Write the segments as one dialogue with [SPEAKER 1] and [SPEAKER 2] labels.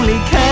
[SPEAKER 1] 离开。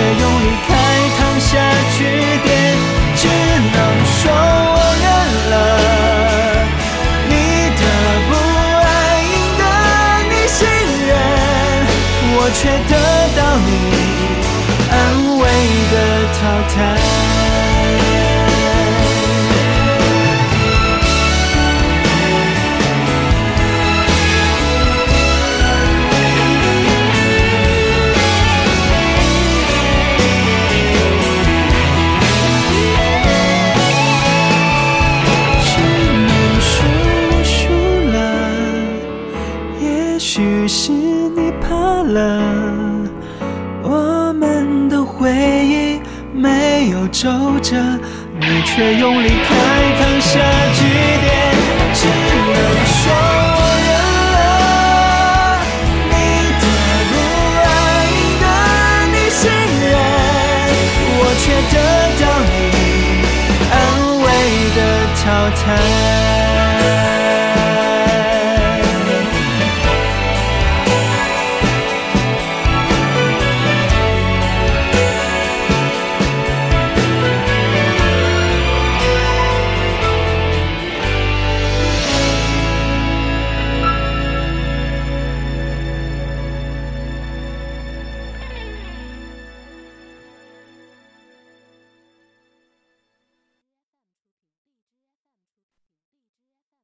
[SPEAKER 1] 却用离开烫下句点。只能说我认了，你的不爱赢得你信任，我却得到你安慰的淘汰。回忆没有皱褶，你却用离开烫下句点。只能说我认了，你的不爱赢得你信任，我却得到你安慰的淘汰。